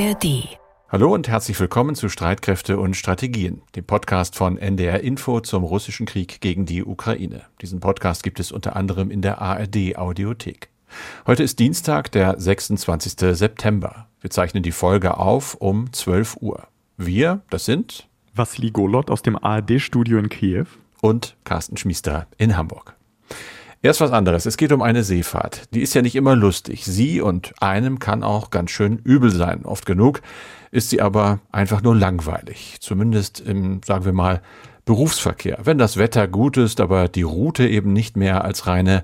ARD. Hallo und herzlich willkommen zu Streitkräfte und Strategien, dem Podcast von NDR Info zum russischen Krieg gegen die Ukraine. Diesen Podcast gibt es unter anderem in der ARD Audiothek. Heute ist Dienstag, der 26. September. Wir zeichnen die Folge auf um 12 Uhr. Wir, das sind Vassili Golot aus dem ARD-Studio in Kiew und Carsten Schmiester in Hamburg. Erst was anderes. Es geht um eine Seefahrt. Die ist ja nicht immer lustig. Sie und einem kann auch ganz schön übel sein. Oft genug ist sie aber einfach nur langweilig. Zumindest im, sagen wir mal, Berufsverkehr. Wenn das Wetter gut ist, aber die Route eben nicht mehr als reine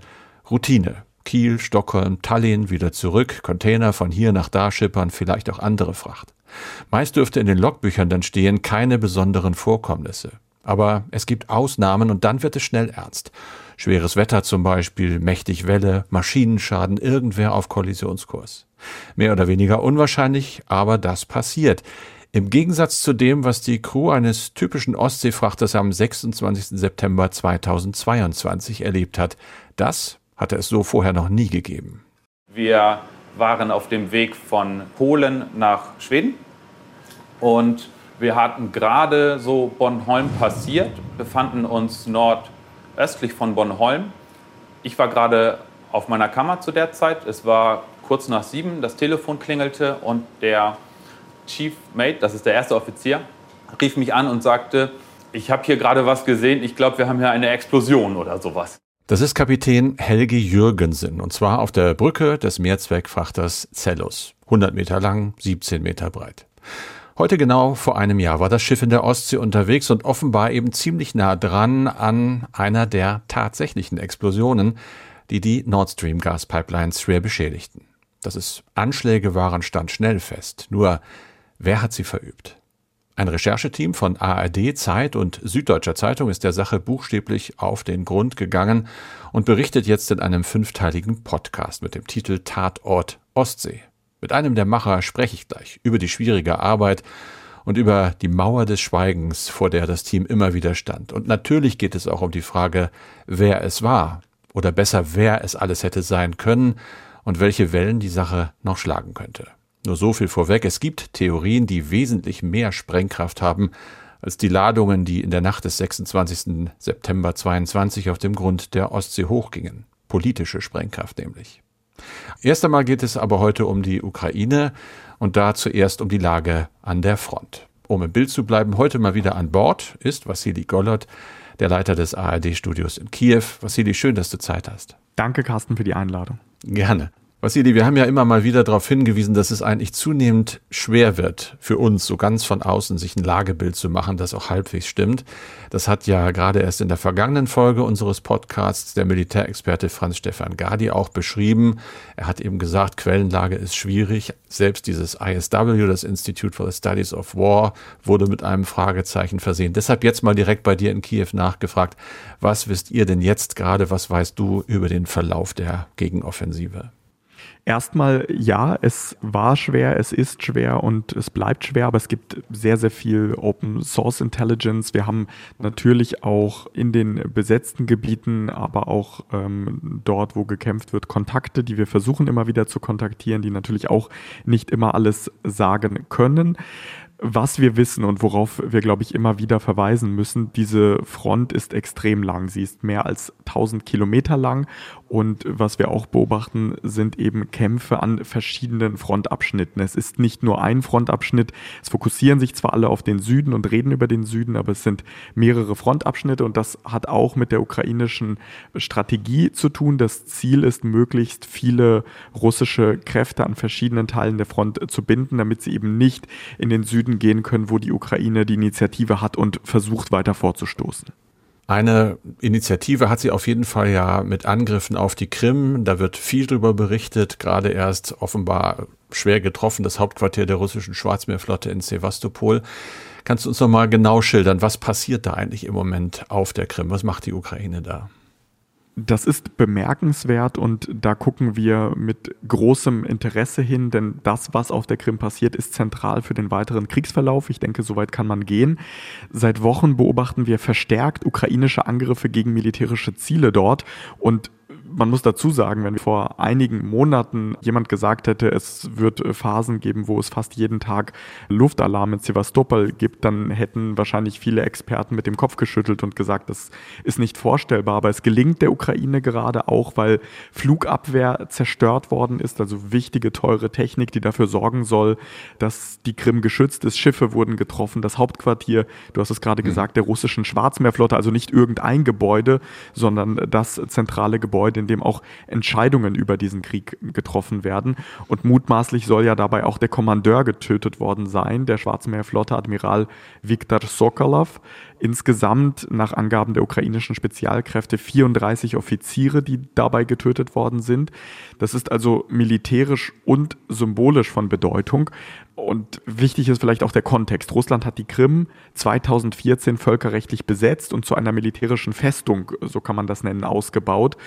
Routine. Kiel, Stockholm, Tallinn, wieder zurück, Container von hier nach da schippern, vielleicht auch andere Fracht. Meist dürfte in den Logbüchern dann stehen keine besonderen Vorkommnisse. Aber es gibt Ausnahmen und dann wird es schnell ernst. Schweres Wetter zum Beispiel, mächtig Welle, Maschinenschaden, irgendwer auf Kollisionskurs. Mehr oder weniger unwahrscheinlich, aber das passiert. Im Gegensatz zu dem, was die Crew eines typischen Ostseefrachters am 26. September 2022 erlebt hat. Das hatte es so vorher noch nie gegeben. Wir waren auf dem Weg von Polen nach Schweden und wir hatten gerade so Bornholm passiert, befanden uns nord östlich von Bornholm. Ich war gerade auf meiner Kammer zu der Zeit. Es war kurz nach sieben, das Telefon klingelte und der Chief Mate, das ist der erste Offizier, rief mich an und sagte, ich habe hier gerade was gesehen, ich glaube, wir haben hier eine Explosion oder sowas. Das ist Kapitän Helge Jürgensen und zwar auf der Brücke des Mehrzweckfrachters Cellus. 100 Meter lang, 17 Meter breit. Heute genau vor einem Jahr war das Schiff in der Ostsee unterwegs und offenbar eben ziemlich nah dran an einer der tatsächlichen Explosionen, die die Nord Stream Gaspipelines schwer beschädigten. Dass es Anschläge waren, stand schnell fest. Nur, wer hat sie verübt? Ein Rechercheteam von ARD, Zeit und Süddeutscher Zeitung ist der Sache buchstäblich auf den Grund gegangen und berichtet jetzt in einem fünfteiligen Podcast mit dem Titel Tatort Ostsee. Mit einem der Macher spreche ich gleich über die schwierige Arbeit und über die Mauer des Schweigens, vor der das Team immer wieder stand. Und natürlich geht es auch um die Frage, wer es war oder besser, wer es alles hätte sein können und welche Wellen die Sache noch schlagen könnte. Nur so viel vorweg, es gibt Theorien, die wesentlich mehr Sprengkraft haben als die Ladungen, die in der Nacht des 26. September 22 auf dem Grund der Ostsee hochgingen. Politische Sprengkraft nämlich. Erst einmal geht es aber heute um die Ukraine und da zuerst um die Lage an der Front. Um im Bild zu bleiben, heute mal wieder an Bord ist Vassili Golot, der Leiter des ARD-Studios in Kiew. Vassili, schön, dass du Zeit hast. Danke, Carsten, für die Einladung. Gerne. Vassili, wir haben ja immer mal wieder darauf hingewiesen, dass es eigentlich zunehmend schwer wird für uns, so ganz von außen sich ein Lagebild zu machen, das auch halbwegs stimmt. Das hat ja gerade erst in der vergangenen Folge unseres Podcasts der Militärexperte Franz Stefan Gadi auch beschrieben. Er hat eben gesagt, Quellenlage ist schwierig. Selbst dieses ISW, das Institute for the Studies of War, wurde mit einem Fragezeichen versehen. Deshalb jetzt mal direkt bei dir in Kiew nachgefragt, was wisst ihr denn jetzt gerade, was weißt du über den Verlauf der Gegenoffensive? Erstmal ja, es war schwer, es ist schwer und es bleibt schwer, aber es gibt sehr, sehr viel Open Source Intelligence. Wir haben natürlich auch in den besetzten Gebieten, aber auch ähm, dort, wo gekämpft wird, Kontakte, die wir versuchen immer wieder zu kontaktieren, die natürlich auch nicht immer alles sagen können was wir wissen und worauf wir, glaube ich, immer wieder verweisen müssen, diese Front ist extrem lang. Sie ist mehr als 1000 Kilometer lang und was wir auch beobachten, sind eben Kämpfe an verschiedenen Frontabschnitten. Es ist nicht nur ein Frontabschnitt. Es fokussieren sich zwar alle auf den Süden und reden über den Süden, aber es sind mehrere Frontabschnitte und das hat auch mit der ukrainischen Strategie zu tun. Das Ziel ist, möglichst viele russische Kräfte an verschiedenen Teilen der Front zu binden, damit sie eben nicht in den Süden gehen können, wo die Ukraine die Initiative hat und versucht weiter vorzustoßen. Eine Initiative hat sie auf jeden Fall ja mit Angriffen auf die Krim. Da wird viel drüber berichtet, gerade erst offenbar schwer getroffen, das Hauptquartier der russischen Schwarzmeerflotte in Sevastopol. Kannst du uns noch mal genau schildern, was passiert da eigentlich im Moment auf der Krim? Was macht die Ukraine da? Das ist bemerkenswert und da gucken wir mit großem Interesse hin, denn das, was auf der Krim passiert, ist zentral für den weiteren Kriegsverlauf. Ich denke, soweit kann man gehen. Seit Wochen beobachten wir verstärkt ukrainische Angriffe gegen militärische Ziele dort und man muss dazu sagen, wenn vor einigen Monaten jemand gesagt hätte, es wird äh, Phasen geben, wo es fast jeden Tag Luftalarm in Sevastopol gibt, dann hätten wahrscheinlich viele Experten mit dem Kopf geschüttelt und gesagt, das ist nicht vorstellbar. Aber es gelingt der Ukraine gerade auch, weil Flugabwehr zerstört worden ist, also wichtige, teure Technik, die dafür sorgen soll, dass die Krim geschützt ist. Schiffe wurden getroffen, das Hauptquartier, du hast es gerade mhm. gesagt, der russischen Schwarzmeerflotte, also nicht irgendein Gebäude, sondern das zentrale Gebäude, in dem auch Entscheidungen über diesen Krieg getroffen werden. Und mutmaßlich soll ja dabei auch der Kommandeur getötet worden sein, der Schwarzmeerflotte, Admiral Viktor Sokolov. Insgesamt nach Angaben der ukrainischen Spezialkräfte 34 Offiziere, die dabei getötet worden sind. Das ist also militärisch und symbolisch von Bedeutung. Und wichtig ist vielleicht auch der Kontext. Russland hat die Krim 2014 völkerrechtlich besetzt und zu einer militärischen Festung, so kann man das nennen, ausgebaut.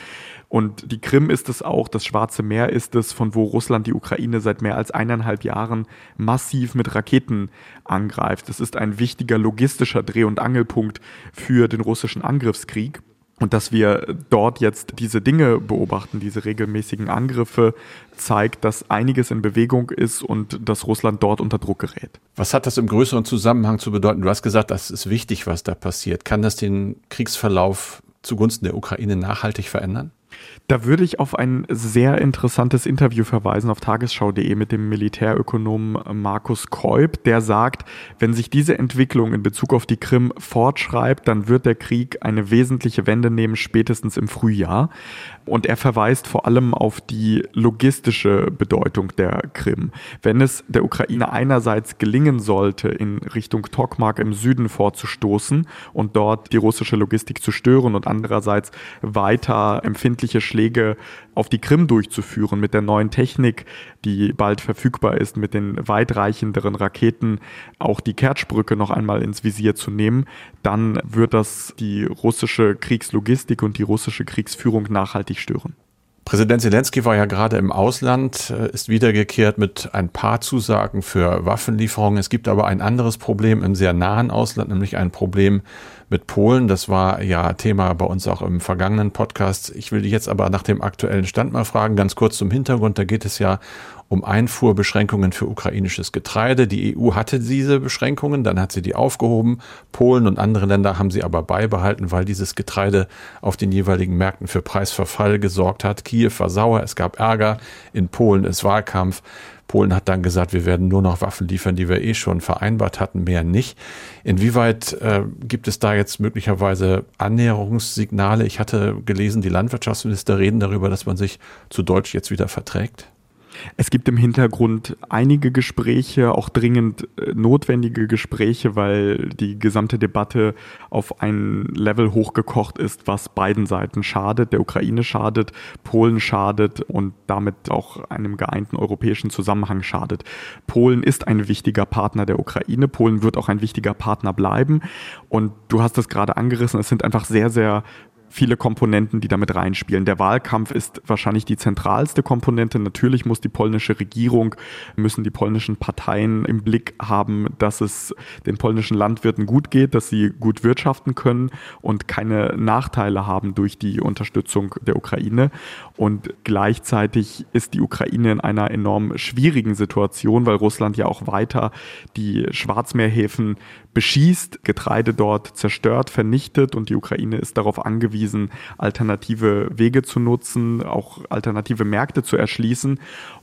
Und die Krim ist es auch, das Schwarze Meer ist es, von wo Russland die Ukraine seit mehr als eineinhalb Jahren massiv mit Raketen angreift. Es ist ein wichtiger logistischer Dreh- und Angelpunkt für den russischen Angriffskrieg. Und dass wir dort jetzt diese Dinge beobachten, diese regelmäßigen Angriffe, zeigt, dass einiges in Bewegung ist und dass Russland dort unter Druck gerät. Was hat das im größeren Zusammenhang zu bedeuten? Du hast gesagt, das ist wichtig, was da passiert. Kann das den Kriegsverlauf zugunsten der Ukraine nachhaltig verändern? Da würde ich auf ein sehr interessantes Interview verweisen auf tagesschau.de mit dem Militärökonom Markus Keub, der sagt, wenn sich diese Entwicklung in Bezug auf die Krim fortschreibt, dann wird der Krieg eine wesentliche Wende nehmen, spätestens im Frühjahr. Und er verweist vor allem auf die logistische Bedeutung der Krim. Wenn es der Ukraine einerseits gelingen sollte, in Richtung Tokmak im Süden vorzustoßen und dort die russische Logistik zu stören und andererseits weiter empfindliche Schläge auf die Krim durchzuführen mit der neuen Technik, die bald verfügbar ist, mit den weitreichenderen Raketen auch die Kertschbrücke noch einmal ins Visier zu nehmen, dann wird das die russische Kriegslogistik und die russische Kriegsführung nachhaltig stören. Präsident Zelensky war ja gerade im Ausland, äh, ist wiedergekehrt mit ein paar Zusagen für Waffenlieferungen. Es gibt aber ein anderes Problem im sehr nahen Ausland, nämlich ein Problem mit Polen. Das war ja Thema bei uns auch im vergangenen Podcast. Ich will dich jetzt aber nach dem aktuellen Stand mal fragen, ganz kurz zum Hintergrund. Da geht es ja um Einfuhrbeschränkungen für ukrainisches Getreide. Die EU hatte diese Beschränkungen, dann hat sie die aufgehoben. Polen und andere Länder haben sie aber beibehalten, weil dieses Getreide auf den jeweiligen Märkten für Preisverfall gesorgt hat. Kiew war sauer, es gab Ärger, in Polen ist Wahlkampf. Polen hat dann gesagt, wir werden nur noch Waffen liefern, die wir eh schon vereinbart hatten, mehr nicht. Inwieweit äh, gibt es da jetzt möglicherweise Annäherungssignale? Ich hatte gelesen, die Landwirtschaftsminister reden darüber, dass man sich zu Deutsch jetzt wieder verträgt. Es gibt im Hintergrund einige Gespräche, auch dringend äh, notwendige Gespräche, weil die gesamte Debatte auf ein Level hochgekocht ist, was beiden Seiten schadet. Der Ukraine schadet, Polen schadet und damit auch einem geeinten europäischen Zusammenhang schadet. Polen ist ein wichtiger Partner der Ukraine. Polen wird auch ein wichtiger Partner bleiben. Und du hast es gerade angerissen, es sind einfach sehr, sehr viele Komponenten, die damit reinspielen. Der Wahlkampf ist wahrscheinlich die zentralste Komponente. Natürlich muss die polnische Regierung, müssen die polnischen Parteien im Blick haben, dass es den polnischen Landwirten gut geht, dass sie gut wirtschaften können und keine Nachteile haben durch die Unterstützung der Ukraine. Und gleichzeitig ist die Ukraine in einer enorm schwierigen Situation, weil Russland ja auch weiter die Schwarzmeerhäfen beschießt, Getreide dort zerstört, vernichtet und die Ukraine ist darauf angewiesen, alternative Wege zu nutzen, auch alternative Märkte zu erschließen.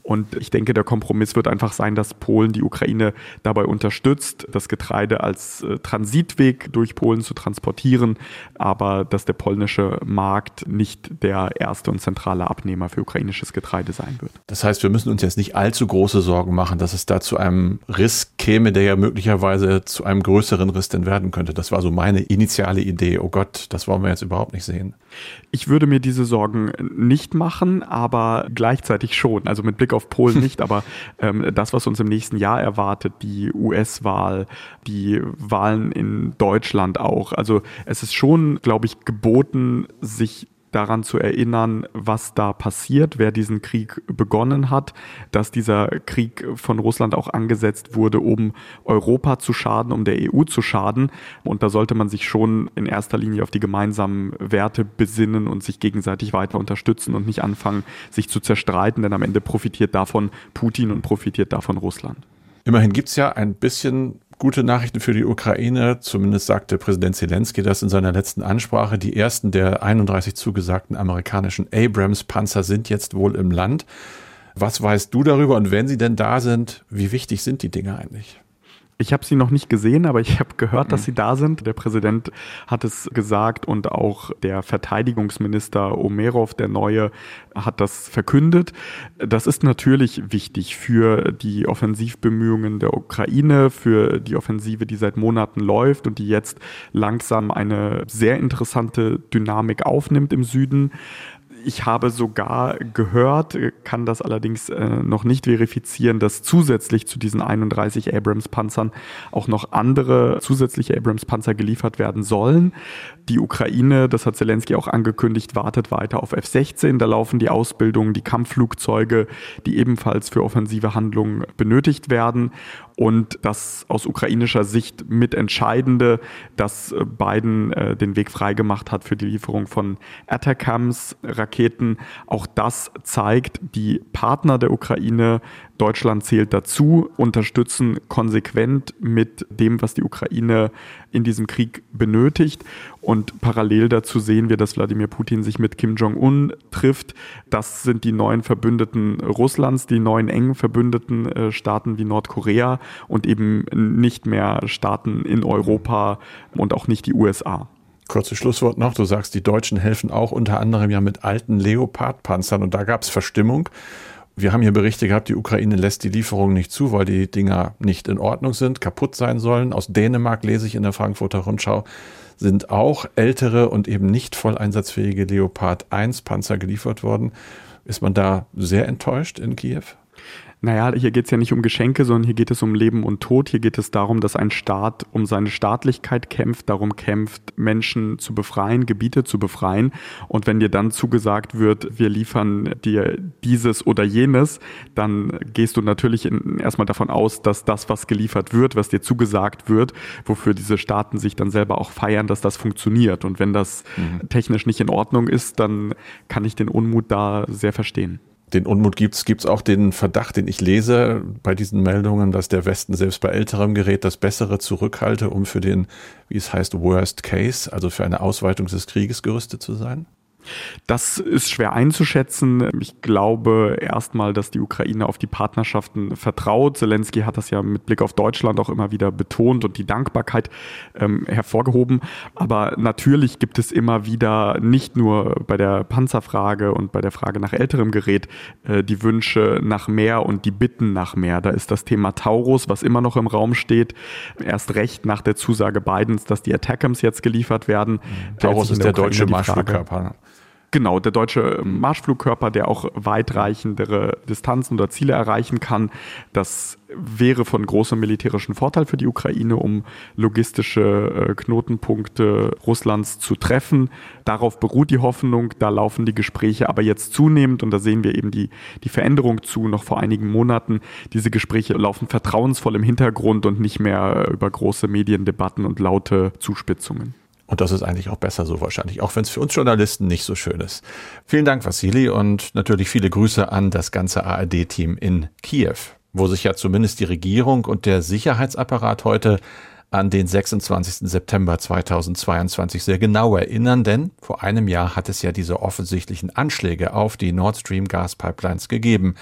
Und ich denke, der Kompromiss wird einfach sein, dass Polen die Ukraine dabei unterstützt, das Getreide als äh, Transitweg durch Polen zu transportieren, aber dass der polnische Markt nicht der erste und zentrale Abnehmer für ukrainisches Getreide sein wird. Das heißt, wir müssen uns jetzt nicht allzu große Sorgen machen, dass es da zu einem Riss käme, der ja möglicherweise zu einem größeren Riss denn werden könnte. Das war so meine initiale Idee. Oh Gott, das wollen wir jetzt überhaupt nicht sehen. Ich würde mir diese Sorgen nicht machen, aber gleichzeitig schon. Also mit Blick auf Polen nicht, aber ähm, das, was uns im nächsten Jahr erwartet, die US-Wahl, die Wahlen in Deutschland auch. Also es ist schon, glaube ich, geboten, sich daran zu erinnern, was da passiert, wer diesen Krieg begonnen hat, dass dieser Krieg von Russland auch angesetzt wurde, um Europa zu schaden, um der EU zu schaden. Und da sollte man sich schon in erster Linie auf die gemeinsamen Werte besinnen und sich gegenseitig weiter unterstützen und nicht anfangen, sich zu zerstreiten, denn am Ende profitiert davon Putin und profitiert davon Russland. Immerhin gibt es ja ein bisschen gute Nachrichten für die Ukraine. Zumindest sagte Präsident Zelensky das in seiner letzten Ansprache. Die ersten der 31 zugesagten amerikanischen Abrams-Panzer sind jetzt wohl im Land. Was weißt du darüber? Und wenn sie denn da sind, wie wichtig sind die Dinge eigentlich? Ich habe sie noch nicht gesehen, aber ich habe gehört, dass mhm. sie da sind. Der Präsident hat es gesagt und auch der Verteidigungsminister Omerov, der neue, hat das verkündet. Das ist natürlich wichtig für die Offensivbemühungen der Ukraine, für die Offensive, die seit Monaten läuft und die jetzt langsam eine sehr interessante Dynamik aufnimmt im Süden. Ich habe sogar gehört, kann das allerdings äh, noch nicht verifizieren, dass zusätzlich zu diesen 31 Abrams-Panzern auch noch andere zusätzliche Abrams-Panzer geliefert werden sollen. Die Ukraine, das hat Zelensky auch angekündigt, wartet weiter auf F-16. Da laufen die Ausbildungen, die Kampfflugzeuge, die ebenfalls für offensive Handlungen benötigt werden. Und das aus ukrainischer Sicht mitentscheidende, dass Biden äh, den Weg freigemacht hat für die Lieferung von Atacams-Raketen. Auch das zeigt, die Partner der Ukraine Deutschland zählt dazu, unterstützen konsequent mit dem, was die Ukraine in diesem Krieg benötigt. Und parallel dazu sehen wir, dass Wladimir Putin sich mit Kim Jong-un trifft. Das sind die neuen Verbündeten Russlands, die neuen engen Verbündeten äh, Staaten wie Nordkorea und eben nicht mehr Staaten in Europa und auch nicht die USA. Kurzes Schlusswort noch. Du sagst, die Deutschen helfen auch unter anderem ja mit alten Leopard-Panzern und da gab es Verstimmung. Wir haben hier Berichte gehabt, die Ukraine lässt die Lieferungen nicht zu, weil die Dinger nicht in Ordnung sind, kaputt sein sollen. Aus Dänemark lese ich in der Frankfurter Rundschau, sind auch ältere und eben nicht voll einsatzfähige Leopard 1 Panzer geliefert worden. Ist man da sehr enttäuscht in Kiew? Naja, hier geht es ja nicht um Geschenke, sondern hier geht es um Leben und Tod. Hier geht es darum, dass ein Staat um seine Staatlichkeit kämpft, darum kämpft, Menschen zu befreien, Gebiete zu befreien. Und wenn dir dann zugesagt wird, wir liefern dir dieses oder jenes, dann gehst du natürlich in, erstmal davon aus, dass das, was geliefert wird, was dir zugesagt wird, wofür diese Staaten sich dann selber auch feiern, dass das funktioniert. Und wenn das mhm. technisch nicht in Ordnung ist, dann kann ich den Unmut da sehr verstehen den Unmut gibt's, gibt's auch den Verdacht, den ich lese bei diesen Meldungen, dass der Westen selbst bei älterem Gerät das Bessere zurückhalte, um für den, wie es heißt, Worst Case, also für eine Ausweitung des Krieges gerüstet zu sein? Das ist schwer einzuschätzen. Ich glaube erstmal, dass die Ukraine auf die Partnerschaften vertraut. Zelensky hat das ja mit Blick auf Deutschland auch immer wieder betont und die Dankbarkeit ähm, hervorgehoben. Aber natürlich gibt es immer wieder nicht nur bei der Panzerfrage und bei der Frage nach älterem Gerät äh, die Wünsche nach mehr und die Bitten nach mehr. Da ist das Thema Taurus, was immer noch im Raum steht. Erst recht nach der Zusage Bidens, dass die Attackams jetzt geliefert werden. Taurus ist der, der deutsche Marschflugkörper. Genau, der deutsche Marschflugkörper, der auch weitreichendere Distanzen oder Ziele erreichen kann. Das wäre von großem militärischen Vorteil für die Ukraine, um logistische äh, Knotenpunkte Russlands zu treffen. Darauf beruht die Hoffnung, da laufen die Gespräche aber jetzt zunehmend und da sehen wir eben die, die Veränderung zu, noch vor einigen Monaten. Diese Gespräche laufen vertrauensvoll im Hintergrund und nicht mehr über große Mediendebatten und laute Zuspitzungen. Und das ist eigentlich auch besser so wahrscheinlich, auch wenn es für uns Journalisten nicht so schön ist. Vielen Dank, Vassili, und natürlich viele Grüße an das ganze ARD-Team in Kiew, wo sich ja zumindest die Regierung und der Sicherheitsapparat heute an den 26. September 2022 sehr genau erinnern, denn vor einem Jahr hat es ja diese offensichtlichen Anschläge auf die Nord Stream Gaspipelines gegeben.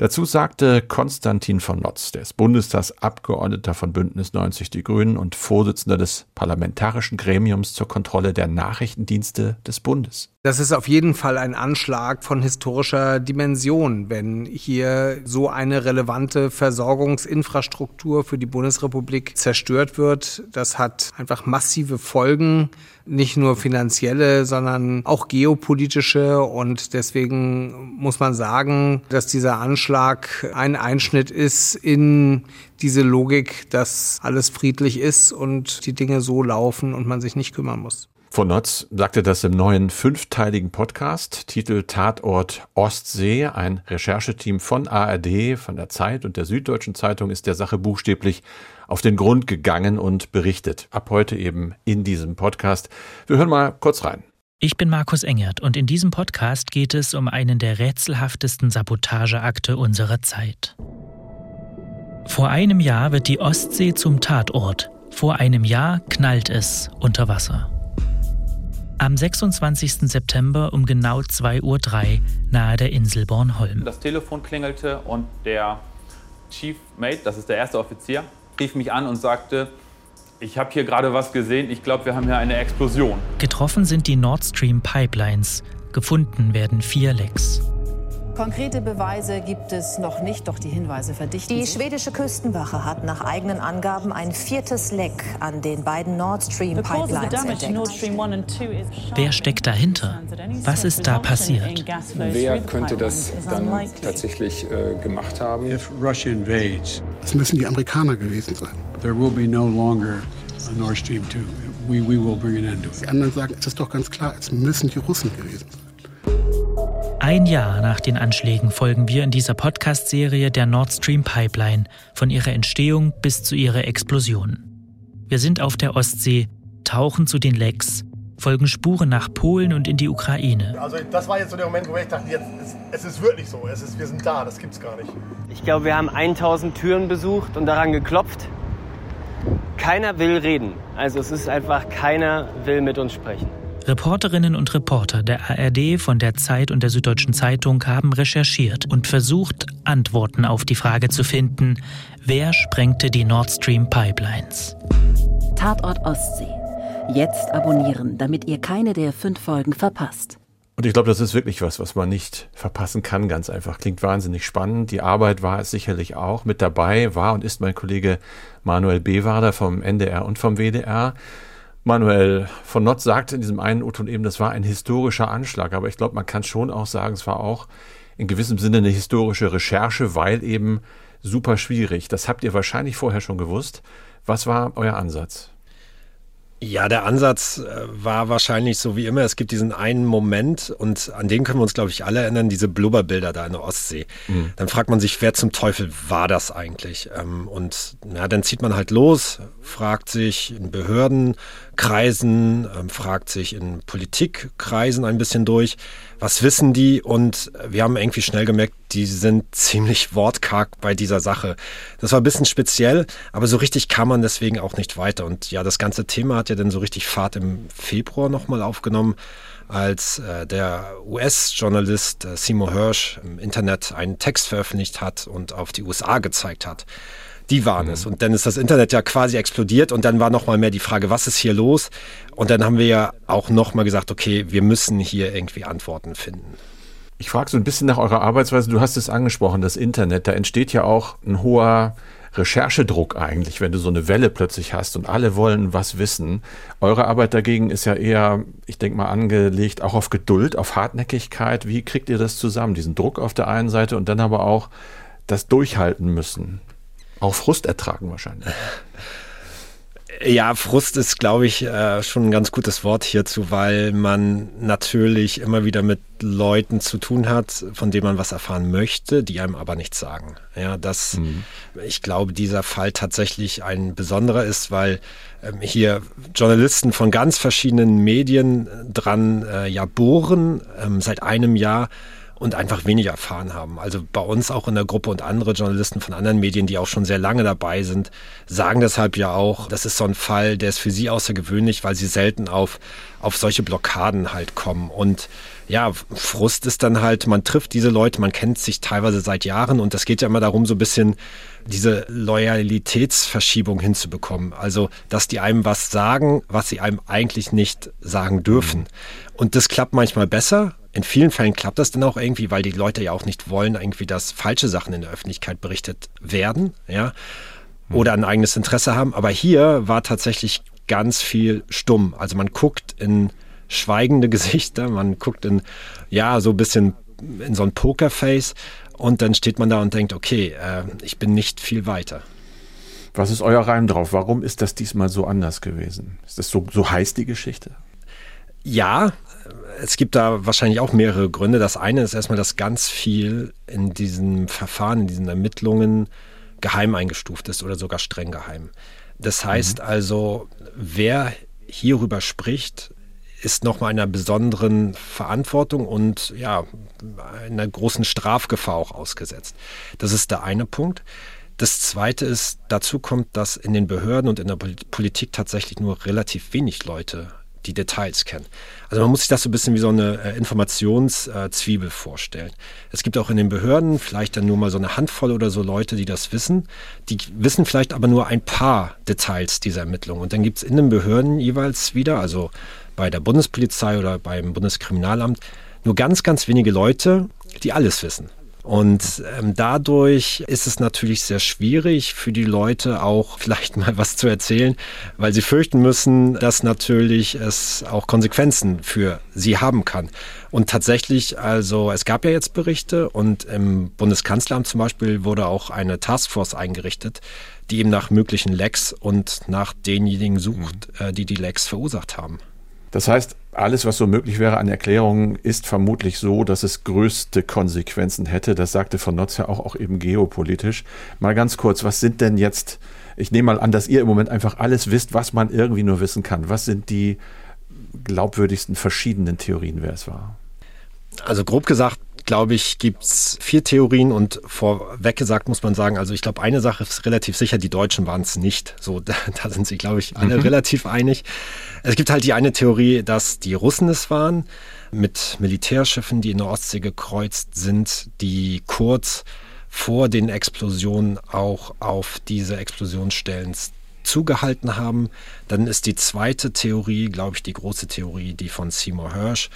Dazu sagte Konstantin von Notz, der ist Bundestagsabgeordneter von Bündnis 90 Die Grünen und Vorsitzender des Parlamentarischen Gremiums zur Kontrolle der Nachrichtendienste des Bundes. Das ist auf jeden Fall ein Anschlag von historischer Dimension, wenn hier so eine relevante Versorgungsinfrastruktur für die Bundesrepublik zerstört wird. Das hat einfach massive Folgen, nicht nur finanzielle, sondern auch geopolitische. Und deswegen muss man sagen, dass dieser Anschlag ein Einschnitt ist in diese Logik, dass alles friedlich ist und die Dinge so laufen und man sich nicht kümmern muss. Von Notz sagte das im neuen fünfteiligen Podcast, Titel Tatort Ostsee. Ein Rechercheteam von ARD, von der Zeit und der Süddeutschen Zeitung ist der Sache buchstäblich auf den Grund gegangen und berichtet. Ab heute eben in diesem Podcast. Wir hören mal kurz rein. Ich bin Markus Engert und in diesem Podcast geht es um einen der rätselhaftesten Sabotageakte unserer Zeit. Vor einem Jahr wird die Ostsee zum Tatort. Vor einem Jahr knallt es unter Wasser. Am 26. September um genau 2.03 Uhr nahe der Insel Bornholm. Das Telefon klingelte und der Chief Mate, das ist der erste Offizier, rief mich an und sagte, ich habe hier gerade was gesehen, ich glaube, wir haben hier eine Explosion. Getroffen sind die Nord Stream Pipelines. Gefunden werden vier Lecks. Konkrete Beweise gibt es noch nicht, doch die Hinweise verdichten Die sich. schwedische Küstenwache hat nach eigenen Angaben ein viertes Leck an den beiden Nord Stream Pipelines entdeckt. Stream 1 and 2 is Wer steckt dahinter? Was ist da passiert? Wer könnte das dann tatsächlich äh, gemacht haben? Es müssen die Amerikaner gewesen sein. there will be no longer a Nord Stream 2. We, we will bring an end to Die it. anderen sagen, es ist doch ganz klar, es müssen die Russen gewesen sein. Ein Jahr nach den Anschlägen folgen wir in dieser Podcast-Serie der Nord Stream Pipeline von ihrer Entstehung bis zu ihrer Explosion. Wir sind auf der Ostsee, tauchen zu den Lecks, folgen Spuren nach Polen und in die Ukraine. Also das war jetzt so der Moment, wo ich dachte, jetzt, es, es ist wirklich so, es ist, wir sind da, das gibt's gar nicht. Ich glaube, wir haben 1000 Türen besucht und daran geklopft. Keiner will reden. Also es ist einfach, keiner will mit uns sprechen. Reporterinnen und Reporter der ARD, von der Zeit und der Süddeutschen Zeitung haben recherchiert und versucht, Antworten auf die Frage zu finden, wer sprengte die Nord Stream Pipelines? Tatort Ostsee. Jetzt abonnieren, damit ihr keine der fünf Folgen verpasst. Und ich glaube, das ist wirklich was, was man nicht verpassen kann, ganz einfach. Klingt wahnsinnig spannend. Die Arbeit war es sicherlich auch. Mit dabei war und ist mein Kollege Manuel Bewader vom NDR und vom WDR. Manuel von Notz sagte in diesem einen O-Ton eben, das war ein historischer Anschlag. Aber ich glaube, man kann schon auch sagen, es war auch in gewissem Sinne eine historische Recherche, weil eben super schwierig. Das habt ihr wahrscheinlich vorher schon gewusst. Was war euer Ansatz? Ja, der Ansatz äh, war wahrscheinlich so wie immer. Es gibt diesen einen Moment und an den können wir uns, glaube ich, alle erinnern, diese Blubberbilder da in der Ostsee. Mhm. Dann fragt man sich, wer zum Teufel war das eigentlich? Ähm, Und na, dann zieht man halt los, fragt sich in Behördenkreisen, ähm, fragt sich in Politikkreisen ein bisschen durch, was wissen die? Und wir haben irgendwie schnell gemerkt, die sind ziemlich wortkarg bei dieser Sache. Das war ein bisschen speziell, aber so richtig kam man deswegen auch nicht weiter. Und ja, das ganze Thema hat ja dann so richtig Fahrt im Februar nochmal aufgenommen, als äh, der US-Journalist äh, Seymour Hirsch im Internet einen Text veröffentlicht hat und auf die USA gezeigt hat. Die waren es. Und dann ist das Internet ja quasi explodiert und dann war nochmal mehr die Frage, was ist hier los? Und dann haben wir ja auch nochmal gesagt, okay, wir müssen hier irgendwie Antworten finden. Ich frage so ein bisschen nach eurer Arbeitsweise. Du hast es angesprochen, das Internet. Da entsteht ja auch ein hoher Recherchedruck eigentlich, wenn du so eine Welle plötzlich hast und alle wollen was wissen. Eure Arbeit dagegen ist ja eher, ich denke mal, angelegt auch auf Geduld, auf Hartnäckigkeit. Wie kriegt ihr das zusammen? Diesen Druck auf der einen Seite und dann aber auch das Durchhalten müssen. Auch Frust ertragen wahrscheinlich. Ja, Frust ist, glaube ich, äh, schon ein ganz gutes Wort hierzu, weil man natürlich immer wieder mit Leuten zu tun hat, von denen man was erfahren möchte, die einem aber nichts sagen. Ja, das, mhm. ich glaube, dieser Fall tatsächlich ein besonderer ist, weil ähm, hier Journalisten von ganz verschiedenen Medien dran äh, ja bohren, ähm, seit einem Jahr und einfach weniger erfahren haben. Also bei uns auch in der Gruppe und andere Journalisten von anderen Medien, die auch schon sehr lange dabei sind, sagen deshalb ja auch, das ist so ein Fall, der ist für sie außergewöhnlich, weil sie selten auf, auf solche Blockaden halt kommen. Und ja, Frust ist dann halt, man trifft diese Leute, man kennt sich teilweise seit Jahren und das geht ja immer darum, so ein bisschen diese Loyalitätsverschiebung hinzubekommen. Also, dass die einem was sagen, was sie einem eigentlich nicht sagen dürfen. Und das klappt manchmal besser. In vielen Fällen klappt das dann auch irgendwie, weil die Leute ja auch nicht wollen, irgendwie, dass falsche Sachen in der Öffentlichkeit berichtet werden, ja, oder ein eigenes Interesse haben. Aber hier war tatsächlich ganz viel stumm. Also man guckt in schweigende Gesichter, man guckt in, ja, so ein bisschen in so ein Pokerface und dann steht man da und denkt, okay, äh, ich bin nicht viel weiter. Was ist euer Reim drauf? Warum ist das diesmal so anders gewesen? Ist das so, so heiß die Geschichte? Ja, es gibt da wahrscheinlich auch mehrere Gründe. Das eine ist erstmal, dass ganz viel in diesem Verfahren, in diesen Ermittlungen geheim eingestuft ist oder sogar streng geheim. Das heißt mhm. also, wer hierüber spricht, ist nochmal einer besonderen Verantwortung und ja, einer großen Strafgefahr auch ausgesetzt. Das ist der eine Punkt. Das zweite ist, dazu kommt, dass in den Behörden und in der Politik tatsächlich nur relativ wenig Leute die Details kennen. Also man muss sich das so ein bisschen wie so eine äh, Informationszwiebel vorstellen. Es gibt auch in den Behörden vielleicht dann nur mal so eine Handvoll oder so Leute, die das wissen. Die wissen vielleicht aber nur ein paar Details dieser Ermittlungen. Und dann gibt es in den Behörden jeweils wieder, also bei der Bundespolizei oder beim Bundeskriminalamt, nur ganz, ganz wenige Leute, die alles wissen. Und ähm, dadurch ist es natürlich sehr schwierig für die Leute auch vielleicht mal was zu erzählen, weil sie fürchten müssen, dass natürlich es auch Konsequenzen für sie haben kann. Und tatsächlich, also es gab ja jetzt Berichte und im Bundeskanzleramt zum Beispiel wurde auch eine Taskforce eingerichtet, die eben nach möglichen Lecks und nach denjenigen sucht, mhm. äh, die die Lecks verursacht haben. Das heißt, alles, was so möglich wäre an Erklärungen, ist vermutlich so, dass es größte Konsequenzen hätte. Das sagte von Notz ja auch, auch eben geopolitisch. Mal ganz kurz, was sind denn jetzt, ich nehme mal an, dass ihr im Moment einfach alles wisst, was man irgendwie nur wissen kann. Was sind die glaubwürdigsten verschiedenen Theorien, wer es war? Also grob gesagt glaube ich, gibt es vier Theorien und vorweg gesagt muss man sagen, also ich glaube, eine Sache ist relativ sicher, die Deutschen waren es nicht. So, da, da, sind sich, glaube ich, alle mhm. relativ einig. Es gibt halt die eine Theorie, dass die Russen es waren, mit Militärschiffen, die in der Ostsee gekreuzt sind, die kurz vor den Explosionen auch auf diese Explosionsstellen zugehalten haben. Dann ist die zweite Theorie, glaube ich, die große Theorie, die von Seymour Hirsch,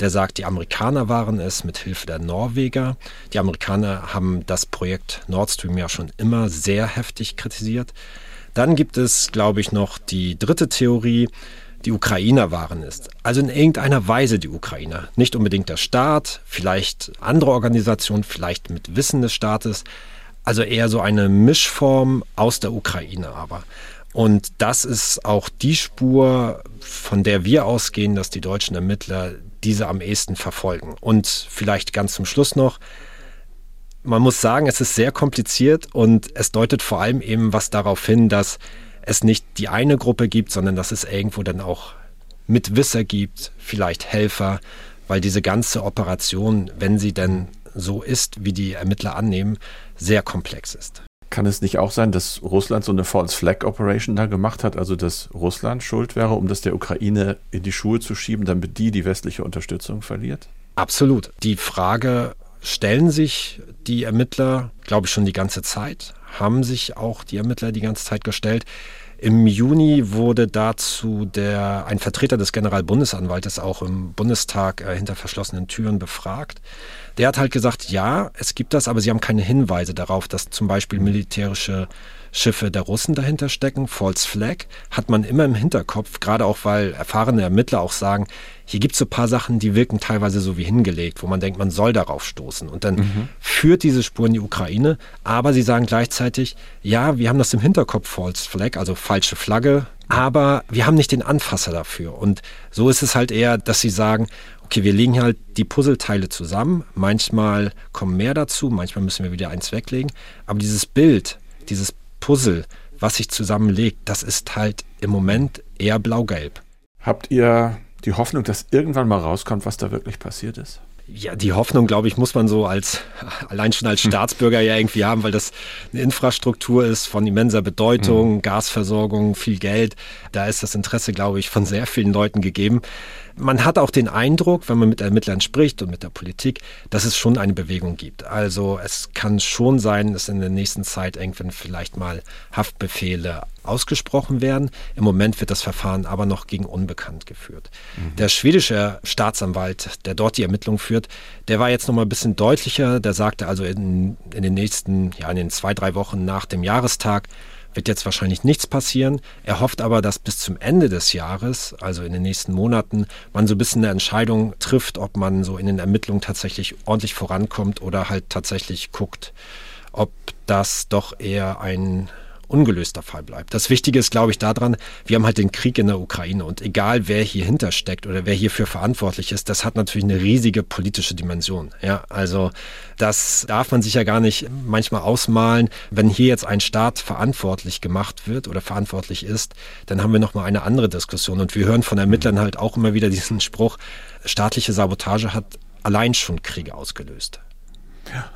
der sagt, die Amerikaner waren es mit Hilfe der Norweger. Die Amerikaner haben das Projekt Nord Stream ja schon immer sehr heftig kritisiert. Dann gibt es, glaube ich, noch die dritte Theorie, die Ukrainer waren es. Also in irgendeiner Weise die Ukrainer. Nicht unbedingt der Staat, vielleicht andere Organisationen, vielleicht mit Wissen des Staates. Also eher so eine Mischform aus der Ukraine aber. Und das ist auch die Spur, von der wir ausgehen, dass die deutschen Ermittler diese am ehesten verfolgen. Und vielleicht ganz zum Schluss noch, man muss sagen, es ist sehr kompliziert und es deutet vor allem eben was darauf hin, dass es nicht die eine Gruppe gibt, sondern dass es irgendwo dann auch Mitwisser gibt, vielleicht Helfer, weil diese ganze Operation, wenn sie denn so ist, wie die Ermittler annehmen, sehr komplex ist. Kann es nicht auch sein, dass Russland so eine False Flag Operation da gemacht hat, also dass Russland schuld wäre, um das der Ukraine in die Schuhe zu schieben, damit die die westliche Unterstützung verliert? Absolut. Die Frage stellen sich die Ermittler, glaube ich, schon die ganze Zeit, haben sich auch die Ermittler die ganze Zeit gestellt. Im Juni wurde dazu der, ein Vertreter des Generalbundesanwaltes auch im Bundestag äh, hinter verschlossenen Türen befragt. Der hat halt gesagt, ja, es gibt das, aber sie haben keine Hinweise darauf, dass zum Beispiel militärische Schiffe der Russen dahinter stecken. False Flag hat man immer im Hinterkopf, gerade auch weil erfahrene Ermittler auch sagen, hier gibt es so ein paar Sachen, die wirken teilweise so wie hingelegt, wo man denkt, man soll darauf stoßen. Und dann mhm. führt diese Spur in die Ukraine, aber sie sagen gleichzeitig, ja, wir haben das im Hinterkopf, False Flag, also falsche Flagge, aber wir haben nicht den Anfasser dafür. Und so ist es halt eher, dass sie sagen, okay, wir legen halt die Puzzleteile zusammen. Manchmal kommen mehr dazu, manchmal müssen wir wieder eins weglegen. Aber dieses Bild, dieses Puzzle, was sich zusammenlegt, das ist halt im Moment eher blau-gelb. Habt ihr die Hoffnung, dass irgendwann mal rauskommt, was da wirklich passiert ist? Ja, die Hoffnung, glaube ich, muss man so als allein schon als hm. Staatsbürger ja irgendwie haben, weil das eine Infrastruktur ist von immenser Bedeutung, mhm. Gasversorgung, viel Geld. Da ist das Interesse, glaube ich, von sehr vielen Leuten gegeben man hat auch den Eindruck, wenn man mit Ermittlern spricht und mit der Politik, dass es schon eine Bewegung gibt. Also es kann schon sein, dass in der nächsten Zeit irgendwann vielleicht mal Haftbefehle ausgesprochen werden. Im Moment wird das Verfahren aber noch gegen Unbekannt geführt. Mhm. Der schwedische Staatsanwalt, der dort die Ermittlung führt, der war jetzt noch mal ein bisschen deutlicher. Der sagte also in, in den nächsten, ja, in den zwei, drei Wochen nach dem Jahrestag, wird jetzt wahrscheinlich nichts passieren. Er hofft aber, dass bis zum Ende des Jahres, also in den nächsten Monaten, man so ein bisschen eine Entscheidung trifft, ob man so in den Ermittlungen tatsächlich ordentlich vorankommt oder halt tatsächlich guckt, ob das doch eher ein ungelöster Fall bleibt. Das Wichtige ist, glaube ich, daran, wir haben halt den Krieg in der Ukraine und egal wer hier hintersteckt oder wer hierfür verantwortlich ist, das hat natürlich eine riesige politische Dimension. Ja, also das darf man sich ja gar nicht manchmal ausmalen. Wenn hier jetzt ein Staat verantwortlich gemacht wird oder verantwortlich ist, dann haben wir nochmal eine andere Diskussion. Und wir hören von Ermittlern halt auch immer wieder diesen Spruch, staatliche Sabotage hat allein schon Kriege ausgelöst. Ja.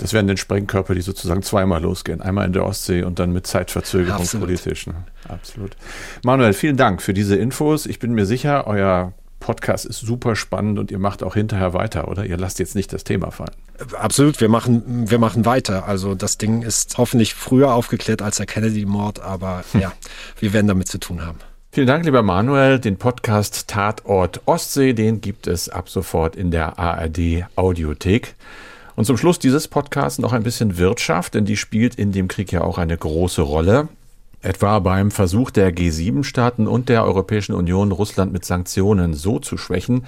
Das wären dann Sprengkörper, die sozusagen zweimal losgehen. Einmal in der Ostsee und dann mit Zeitverzögerung Absolut. politisch. Ne? Absolut. Manuel, vielen Dank für diese Infos. Ich bin mir sicher, euer Podcast ist super spannend und ihr macht auch hinterher weiter, oder? Ihr lasst jetzt nicht das Thema fallen. Absolut, wir machen, wir machen weiter. Also das Ding ist hoffentlich früher aufgeklärt als der Kennedy-Mord, aber hm. ja, wir werden damit zu tun haben. Vielen Dank, lieber Manuel. Den Podcast Tatort Ostsee, den gibt es ab sofort in der ARD Audiothek. Und zum Schluss dieses Podcasts noch ein bisschen Wirtschaft, denn die spielt in dem Krieg ja auch eine große Rolle. Etwa beim Versuch der G7-Staaten und der Europäischen Union, Russland mit Sanktionen so zu schwächen,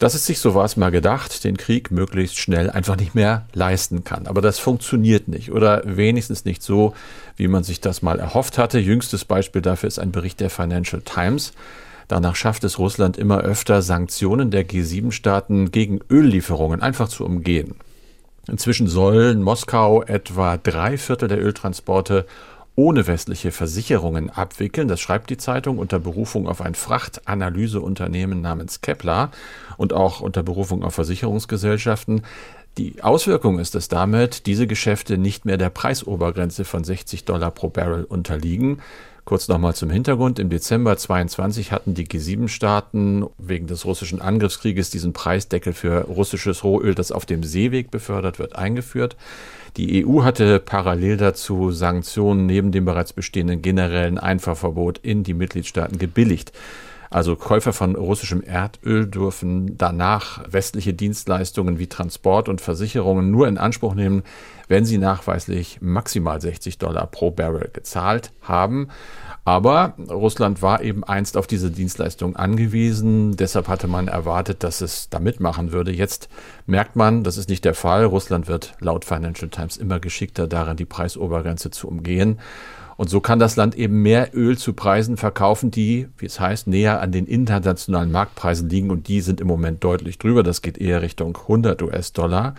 dass es sich, so war es mal gedacht, den Krieg möglichst schnell einfach nicht mehr leisten kann. Aber das funktioniert nicht oder wenigstens nicht so, wie man sich das mal erhofft hatte. Jüngstes Beispiel dafür ist ein Bericht der Financial Times. Danach schafft es Russland immer öfter, Sanktionen der G7-Staaten gegen Öllieferungen einfach zu umgehen. Inzwischen sollen Moskau etwa drei Viertel der Öltransporte ohne westliche Versicherungen abwickeln. Das schreibt die Zeitung unter Berufung auf ein Frachtanalyseunternehmen namens Kepler und auch unter Berufung auf Versicherungsgesellschaften. Die Auswirkung ist, dass damit diese Geschäfte nicht mehr der Preisobergrenze von 60 Dollar pro Barrel unterliegen. Kurz nochmal zum Hintergrund. Im Dezember 22 hatten die G7-Staaten wegen des russischen Angriffskrieges diesen Preisdeckel für russisches Rohöl, das auf dem Seeweg befördert wird, eingeführt. Die EU hatte parallel dazu Sanktionen neben dem bereits bestehenden generellen Einfahrverbot in die Mitgliedstaaten gebilligt. Also Käufer von russischem Erdöl dürfen danach westliche Dienstleistungen wie Transport und Versicherungen nur in Anspruch nehmen, wenn sie nachweislich maximal 60 Dollar pro Barrel gezahlt haben. Aber Russland war eben einst auf diese Dienstleistung angewiesen. Deshalb hatte man erwartet, dass es da mitmachen würde. Jetzt merkt man, das ist nicht der Fall. Russland wird laut Financial Times immer geschickter darin, die Preisobergrenze zu umgehen. Und so kann das Land eben mehr Öl zu Preisen verkaufen, die, wie es heißt, näher an den internationalen Marktpreisen liegen. Und die sind im Moment deutlich drüber. Das geht eher Richtung 100 US-Dollar.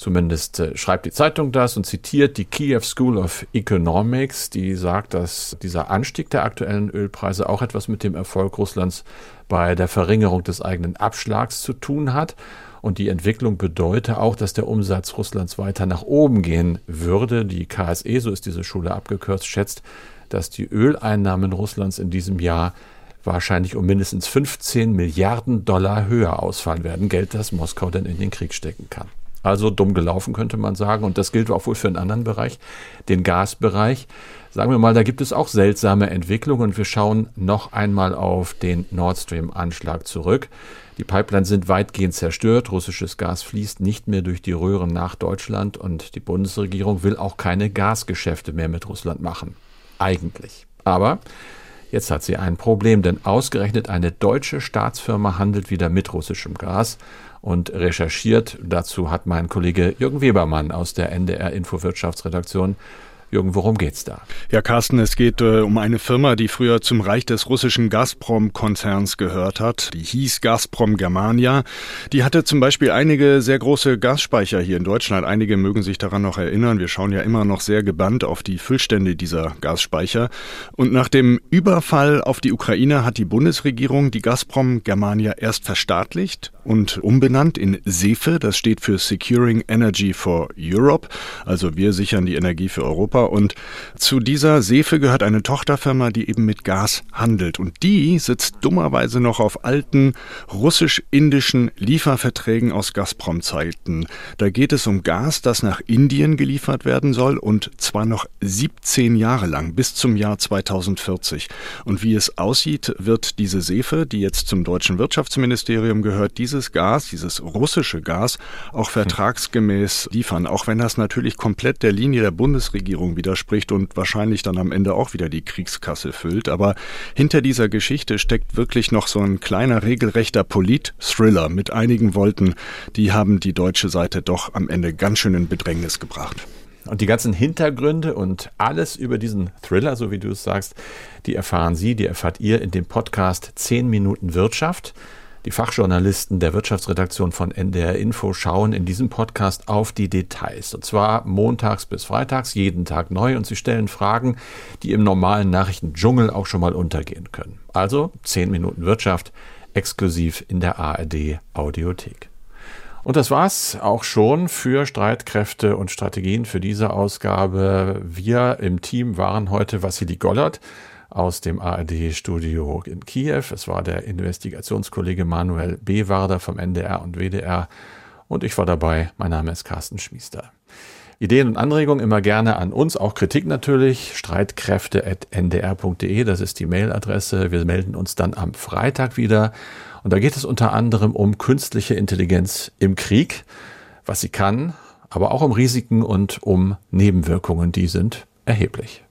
Zumindest äh, schreibt die Zeitung das und zitiert die Kiew School of Economics, die sagt, dass dieser Anstieg der aktuellen Ölpreise auch etwas mit dem Erfolg Russlands bei der Verringerung des eigenen Abschlags zu tun hat. Und die Entwicklung bedeutet auch, dass der Umsatz Russlands weiter nach oben gehen würde. Die KSE, so ist diese Schule abgekürzt, schätzt, dass die Öleinnahmen Russlands in diesem Jahr wahrscheinlich um mindestens 15 Milliarden Dollar höher ausfallen werden. Geld, das Moskau dann in den Krieg stecken kann. Also dumm gelaufen, könnte man sagen. Und das gilt auch wohl für einen anderen Bereich, den Gasbereich. Sagen wir mal, da gibt es auch seltsame Entwicklungen und wir schauen noch einmal auf den Nord Stream-Anschlag zurück. Die Pipelines sind weitgehend zerstört. Russisches Gas fließt nicht mehr durch die Röhren nach Deutschland und die Bundesregierung will auch keine Gasgeschäfte mehr mit Russland machen. Eigentlich. Aber jetzt hat sie ein Problem, denn ausgerechnet eine deutsche Staatsfirma handelt wieder mit russischem Gas und recherchiert. Dazu hat mein Kollege Jürgen Webermann aus der NDR Infowirtschaftsredaktion Jürgen, worum geht's da? Ja, Carsten, es geht äh, um eine Firma, die früher zum Reich des russischen Gazprom-Konzerns gehört hat. Die hieß Gazprom Germania. Die hatte zum Beispiel einige sehr große Gasspeicher hier in Deutschland. Einige mögen sich daran noch erinnern. Wir schauen ja immer noch sehr gebannt auf die Füllstände dieser Gasspeicher. Und nach dem Überfall auf die Ukraine hat die Bundesregierung die Gazprom Germania erst verstaatlicht und umbenannt in SEFE. Das steht für Securing Energy for Europe. Also wir sichern die Energie für Europa. Europa. Und zu dieser Sefe gehört eine Tochterfirma, die eben mit Gas handelt. Und die sitzt dummerweise noch auf alten russisch-indischen Lieferverträgen aus Gazprom-Zeiten. Da geht es um Gas, das nach Indien geliefert werden soll und zwar noch 17 Jahre lang, bis zum Jahr 2040. Und wie es aussieht, wird diese Sefe, die jetzt zum deutschen Wirtschaftsministerium gehört, dieses Gas, dieses russische Gas, auch vertragsgemäß liefern, auch wenn das natürlich komplett der Linie der Bundesregierung Regierung widerspricht und wahrscheinlich dann am Ende auch wieder die Kriegskasse füllt. Aber hinter dieser Geschichte steckt wirklich noch so ein kleiner regelrechter Polit-Thriller mit einigen Wolten. Die haben die deutsche Seite doch am Ende ganz schön in Bedrängnis gebracht. Und die ganzen Hintergründe und alles über diesen Thriller, so wie du es sagst, die erfahren Sie, die erfahrt ihr in dem Podcast 10 Minuten Wirtschaft. Die Fachjournalisten der Wirtschaftsredaktion von NDR Info schauen in diesem Podcast auf die Details. Und zwar montags bis freitags, jeden Tag neu. Und sie stellen Fragen, die im normalen Nachrichtendschungel auch schon mal untergehen können. Also 10 Minuten Wirtschaft exklusiv in der ARD Audiothek. Und das war's auch schon für Streitkräfte und Strategien für diese Ausgabe. Wir im Team waren heute Vassili Gollert aus dem ARD-Studio in Kiew. Es war der Investigationskollege Manuel Bewarder vom NDR und WDR. Und ich war dabei. Mein Name ist Carsten Schmiester. Ideen und Anregungen immer gerne an uns, auch Kritik natürlich. Streitkräfte.ndr.de, das ist die Mailadresse. Wir melden uns dann am Freitag wieder. Und da geht es unter anderem um künstliche Intelligenz im Krieg, was sie kann, aber auch um Risiken und um Nebenwirkungen, die sind erheblich.